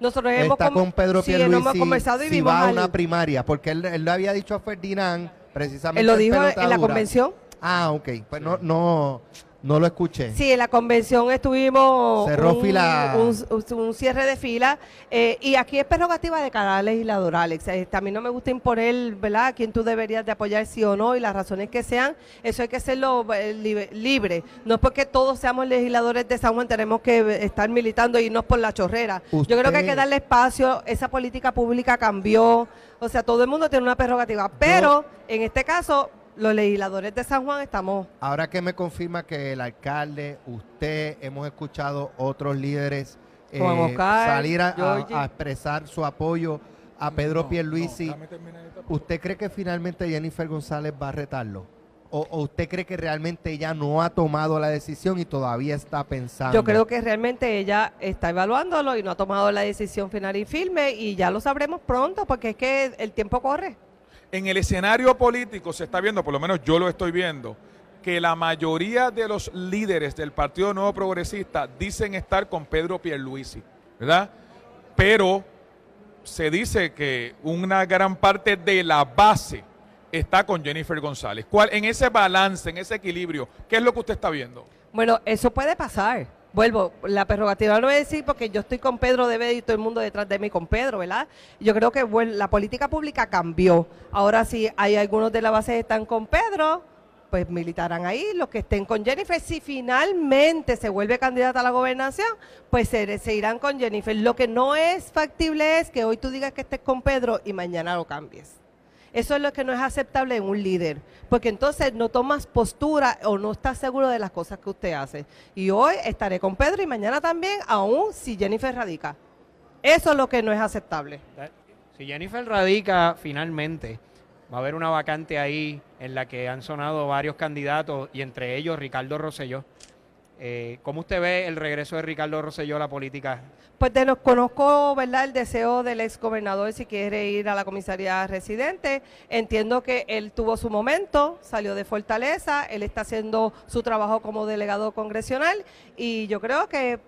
Nosotros hemos Está con Pedro sí, hemos conversado y si va a una primaria, porque él, él, le había dicho a Ferdinand precisamente. Él lo dijo en la convención. Ah, ok. Pues no, no, no lo escuché. Sí, en la convención estuvimos Cerró un, fila. Un, cierre de fila eh, y aquí es prerrogativa de cada legislador, Alex. Este, a mí no me gusta imponer, ¿verdad?, a quién tú deberías de apoyar sí o no y las razones que sean. Eso hay que hacerlo eh, libre. No es porque todos seamos legisladores de San Juan tenemos que estar militando y irnos por la chorrera. Yo creo que hay que darle espacio. Esa política pública cambió. O sea, todo el mundo tiene una prerrogativa. Pero en este caso los legisladores de San Juan estamos... Ahora que me confirma que el alcalde, usted, hemos escuchado otros líderes eh, salir a, expresar su apoyo a Pedro Pierluisi, ¿usted cree que finalmente Jennifer González va a retarlo? O, ¿O, usted cree que realmente ella no ha tomado la decisión y todavía está pensando? Yo creo que realmente ella está evaluándolo y no ha tomado la decisión final y firme y ya lo sabremos pronto porque es que el tiempo corre. En el escenario político se está viendo, por lo menos yo lo estoy viendo, que la mayoría de los líderes del Partido Nuevo Progresista dicen estar con Pedro Pierluisi, ¿verdad? Pero se dice que una gran parte de la base está con Jennifer González. ¿Cuál, en ese balance, en ese equilibrio, qué es lo que usted está viendo? Bueno, eso puede pasar vuelvo, la prerrogativa no voy a decir porque yo estoy con Pedro, debe ir todo el mundo detrás de mí con Pedro, ¿verdad? Yo creo que la política pública cambió. Ahora sí, hay algunos de la base que están con Pedro, pues militarán ahí, los que estén con Jennifer. Si finalmente se vuelve candidata a la gobernación, pues se, se irán con Jennifer. Lo que no es factible es que hoy tú digas que estés con Pedro y mañana lo cambies. Eso es lo que no es aceptable en un líder, porque entonces no tomas postura o no estás seguro de las cosas que usted hace. Y hoy estaré con Pedro y mañana también, aún si Jennifer radica. Eso es lo que no es aceptable. Si Jennifer radica finalmente, va a haber una vacante ahí en la que han sonado varios candidatos y entre ellos Ricardo Rosselló. Eh, ¿Cómo usted ve el regreso de Ricardo Rosselló a la política pues conozco, ¿verdad?, el deseo del ex gobernador si quiere ir a la comisaría residente. Entiendo que él tuvo su momento, salió de Fortaleza, él está haciendo su trabajo como delegado congresional y yo creo que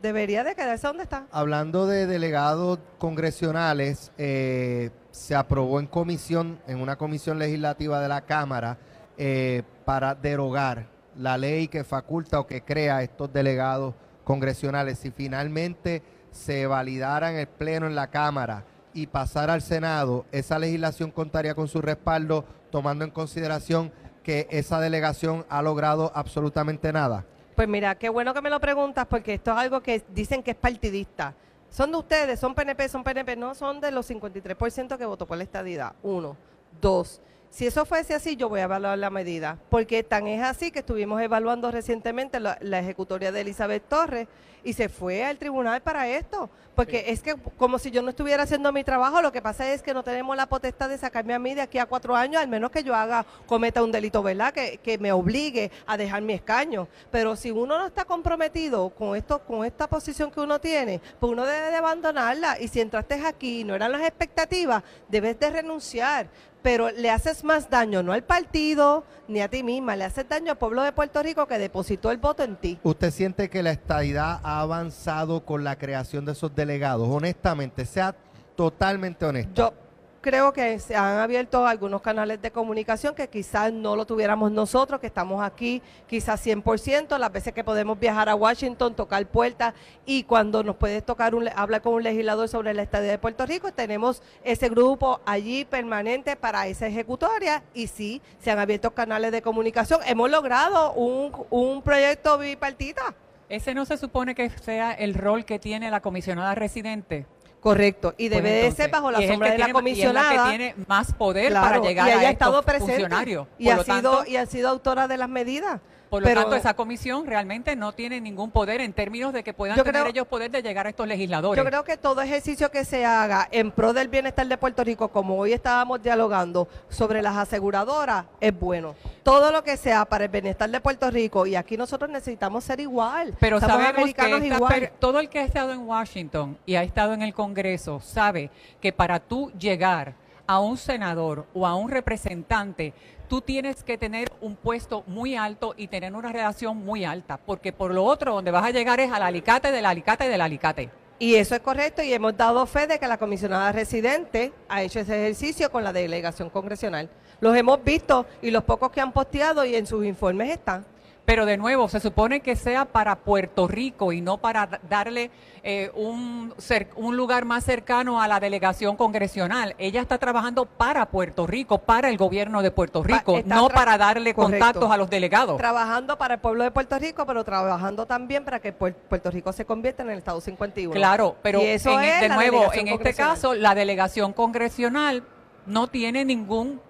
debería de quedarse donde está. Hablando de delegados congresionales, eh, se aprobó en comisión, en una comisión legislativa de la Cámara, eh, para derogar la ley que faculta o que crea estos delegados congresionales, si finalmente se validara en el Pleno en la Cámara y pasara al Senado, esa legislación contaría con su respaldo, tomando en consideración que esa delegación ha logrado absolutamente nada? Pues mira, qué bueno que me lo preguntas porque esto es algo que dicen que es partidista. Son de ustedes, son PNP, son PNP, no son de los 53% que votó por la estadidad. Uno. Dos. Si eso fuese así, yo voy a evaluar la medida, porque tan es así que estuvimos evaluando recientemente la, ejecutoria de Elizabeth Torres y se fue al tribunal para esto, porque es que como si yo no estuviera haciendo mi trabajo, lo que pasa es que no tenemos la potestad de sacarme a mí de aquí a cuatro años, al menos que yo haga, cometa un delito, ¿verdad? Que, que me obligue a dejar mi escaño. Pero si uno no está comprometido con esto, con esta posición que uno tiene, pues uno debe de abandonarla. Y si entraste aquí y no eran las expectativas, debes de renunciar pero le haces más daño no al partido ni a ti misma, le haces daño al pueblo de Puerto Rico que depositó el voto en ti. ¿Usted siente que la estadidad ha avanzado con la creación de esos delegados? Honestamente, sea totalmente honesto. Yo, creo que se han abierto algunos canales de comunicación que quizás no lo tuviéramos nosotros, que estamos aquí quizás 100%, las veces que podemos viajar a Washington, tocar puertas y cuando nos puede tocar un, hablar con un legislador sobre la estadía de Puerto Rico, tenemos ese grupo allí permanente para esa ejecutoria y sí, se han abierto canales de comunicación. Hemos logrado un, un proyecto bipartita. Ese no se supone que sea el rol que tiene la comisionada residente. Correcto, y debe de ser bajo la sombra de la comisionada. Y es que tiene más poder para llegar a estado funcionarios. Y ha, sido, y ha sido autora de las medidas. Por lo tanto, esa comisión realmente no tiene ningún poder en términos de que puedan tener ellos poder de llegar a estos legisladores. Yo creo que todo ejercicio que se haga en pro del bienestar de Puerto Rico, como hoy estábamos dialogando sobre las aseguradoras, es bueno. Todo lo que sea para el bienestar de Puerto Rico, y aquí nosotros necesitamos ser igual. Pero sabemos que todo el que ha estado en Washington y ha estado en el Congreso sabe que para tú llegar a un senador o a un representante tú tienes que tener un puesto muy alto y tener una relación muy alta, porque por lo otro, donde vas a llegar es al alicate del alicate del alicate. Y eso es correcto y hemos dado fe de que la comisionada residente ha hecho ese ejercicio con la delegación congresional. Los hemos visto y los pocos que han posteado y en sus informes están. Pero de nuevo, se supone que sea para Puerto Rico y no para darle eh, un, un lugar más cercano a la delegación congresional. Ella está trabajando para Puerto Rico, para el gobierno de Puerto Rico, no para darle contactos a los delegados. Trabajando para el pueblo de Puerto Rico, pero trabajando también para que Puerto Rico se convierta en el Estado 51. Claro, pero eso e, de nuevo, en este caso, la delegación congresional no tiene ningún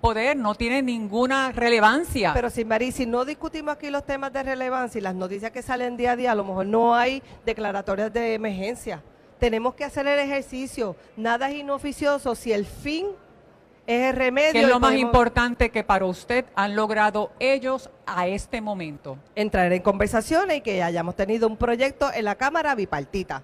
poder, no tiene ninguna relevancia. Pero si Marí, si no discutimos aquí los temas de relevancia y las noticias que salen día a día, a lo mejor no hay declaratorias de emergencia. Tenemos que hacer el ejercicio. Nada es inoficioso si el fin es el remedio. ¿Qué es lo más importante que para usted han logrado ellos a este momento? Entrar en conversaciones y que hayamos tenido un proyecto en la Cámara bipartita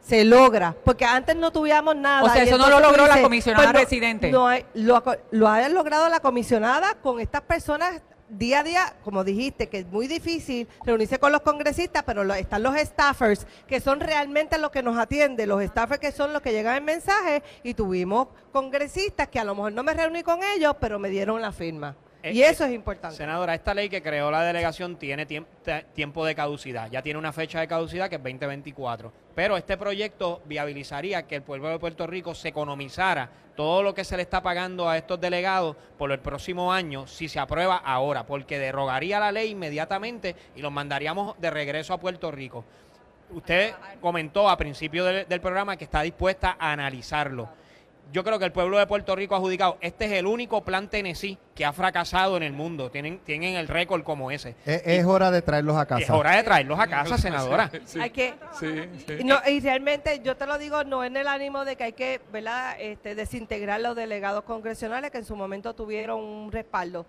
se logra, porque antes no tuvíamos nada. O sea, eso no lo logró la comisionada pues residente. No, lo, lo ha logrado la comisionada con estas personas día a día, como dijiste, que es muy difícil reunirse con los congresistas, pero están los staffers, que son realmente los que nos atienden, los staffers que son los que llegan el mensaje, y tuvimos congresistas que a lo mejor no me reuní con ellos, pero me dieron la firma. Eh, y eso es importante. Senadora, esta ley que creó la delegación tiene tiempo de caducidad. Ya tiene una fecha de caducidad que es 2024. Pero este proyecto viabilizaría que el pueblo de Puerto Rico se economizara todo lo que se le está pagando a estos delegados por el próximo año si se aprueba ahora, porque derogaría la ley inmediatamente y los mandaríamos de regreso a Puerto Rico. Usted comentó a principio del programa que está dispuesta a analizarlo yo creo que el pueblo de Puerto Rico ha adjudicado, este es el único plan Tennessee que ha fracasado en el mundo. Tienen, tienen el récord como ese. Es, hora de traerlos a casa. Es hora de traerlos a casa, senadora. Hay que, y realmente yo te lo digo, no en el ánimo de que hay que ¿verdad? Este, desintegrar los delegados congresionales que en su momento tuvieron un respaldo,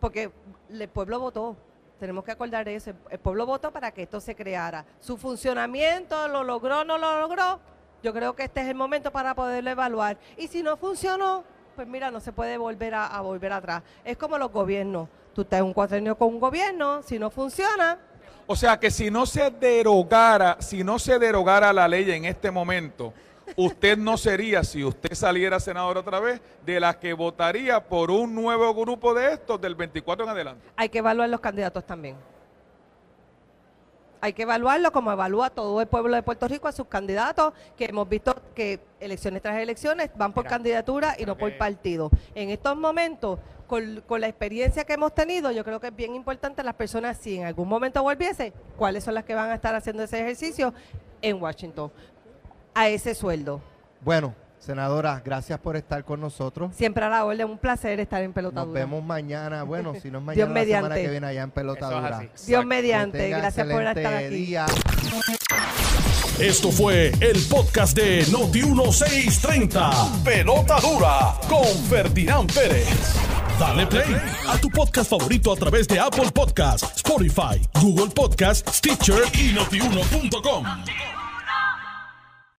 porque el pueblo votó. Tenemos que acordar eso. El pueblo votó para que esto se creara. Su funcionamiento lo logró, no lo logró yo creo que este es el momento para poderlo evaluar. Y si no funcionó, pues mira, no se puede volver a, volver atrás. Es como los gobiernos. Tú estás en un cuatrenio con un gobierno, si no funciona. O sea que si no se derogara, si no se derogara la ley en este momento, usted no sería, si usted saliera senador otra vez, de las que votaría por un nuevo grupo de estos del 24 en adelante. Hay que evaluar los candidatos también. Hay que evaluarlo como evalúa todo el pueblo de Puerto Rico a sus candidatos, que hemos visto que elecciones tras elecciones van por candidatura y no por partido. En estos momentos, con, con, la experiencia que hemos tenido, yo creo que es bien importante las personas, si en algún momento volviese, cuáles son las que van a estar haciendo ese ejercicio en Washington, a ese sueldo. Bueno, Senadora, gracias por estar con nosotros. Siempre a la orden, un placer estar en Pelotadura. Nos vemos mañana, bueno, si no es mañana, la semana que viene allá en Pelotadura. Dios mediante, gracias por estar aquí. Esto fue el podcast de Noti1630. Pelota Dura con Ferdinand Pérez. Dale play a tu podcast favorito a través de Apple Podcasts, Spotify, Google Podcasts, Stitcher y notiuno.com.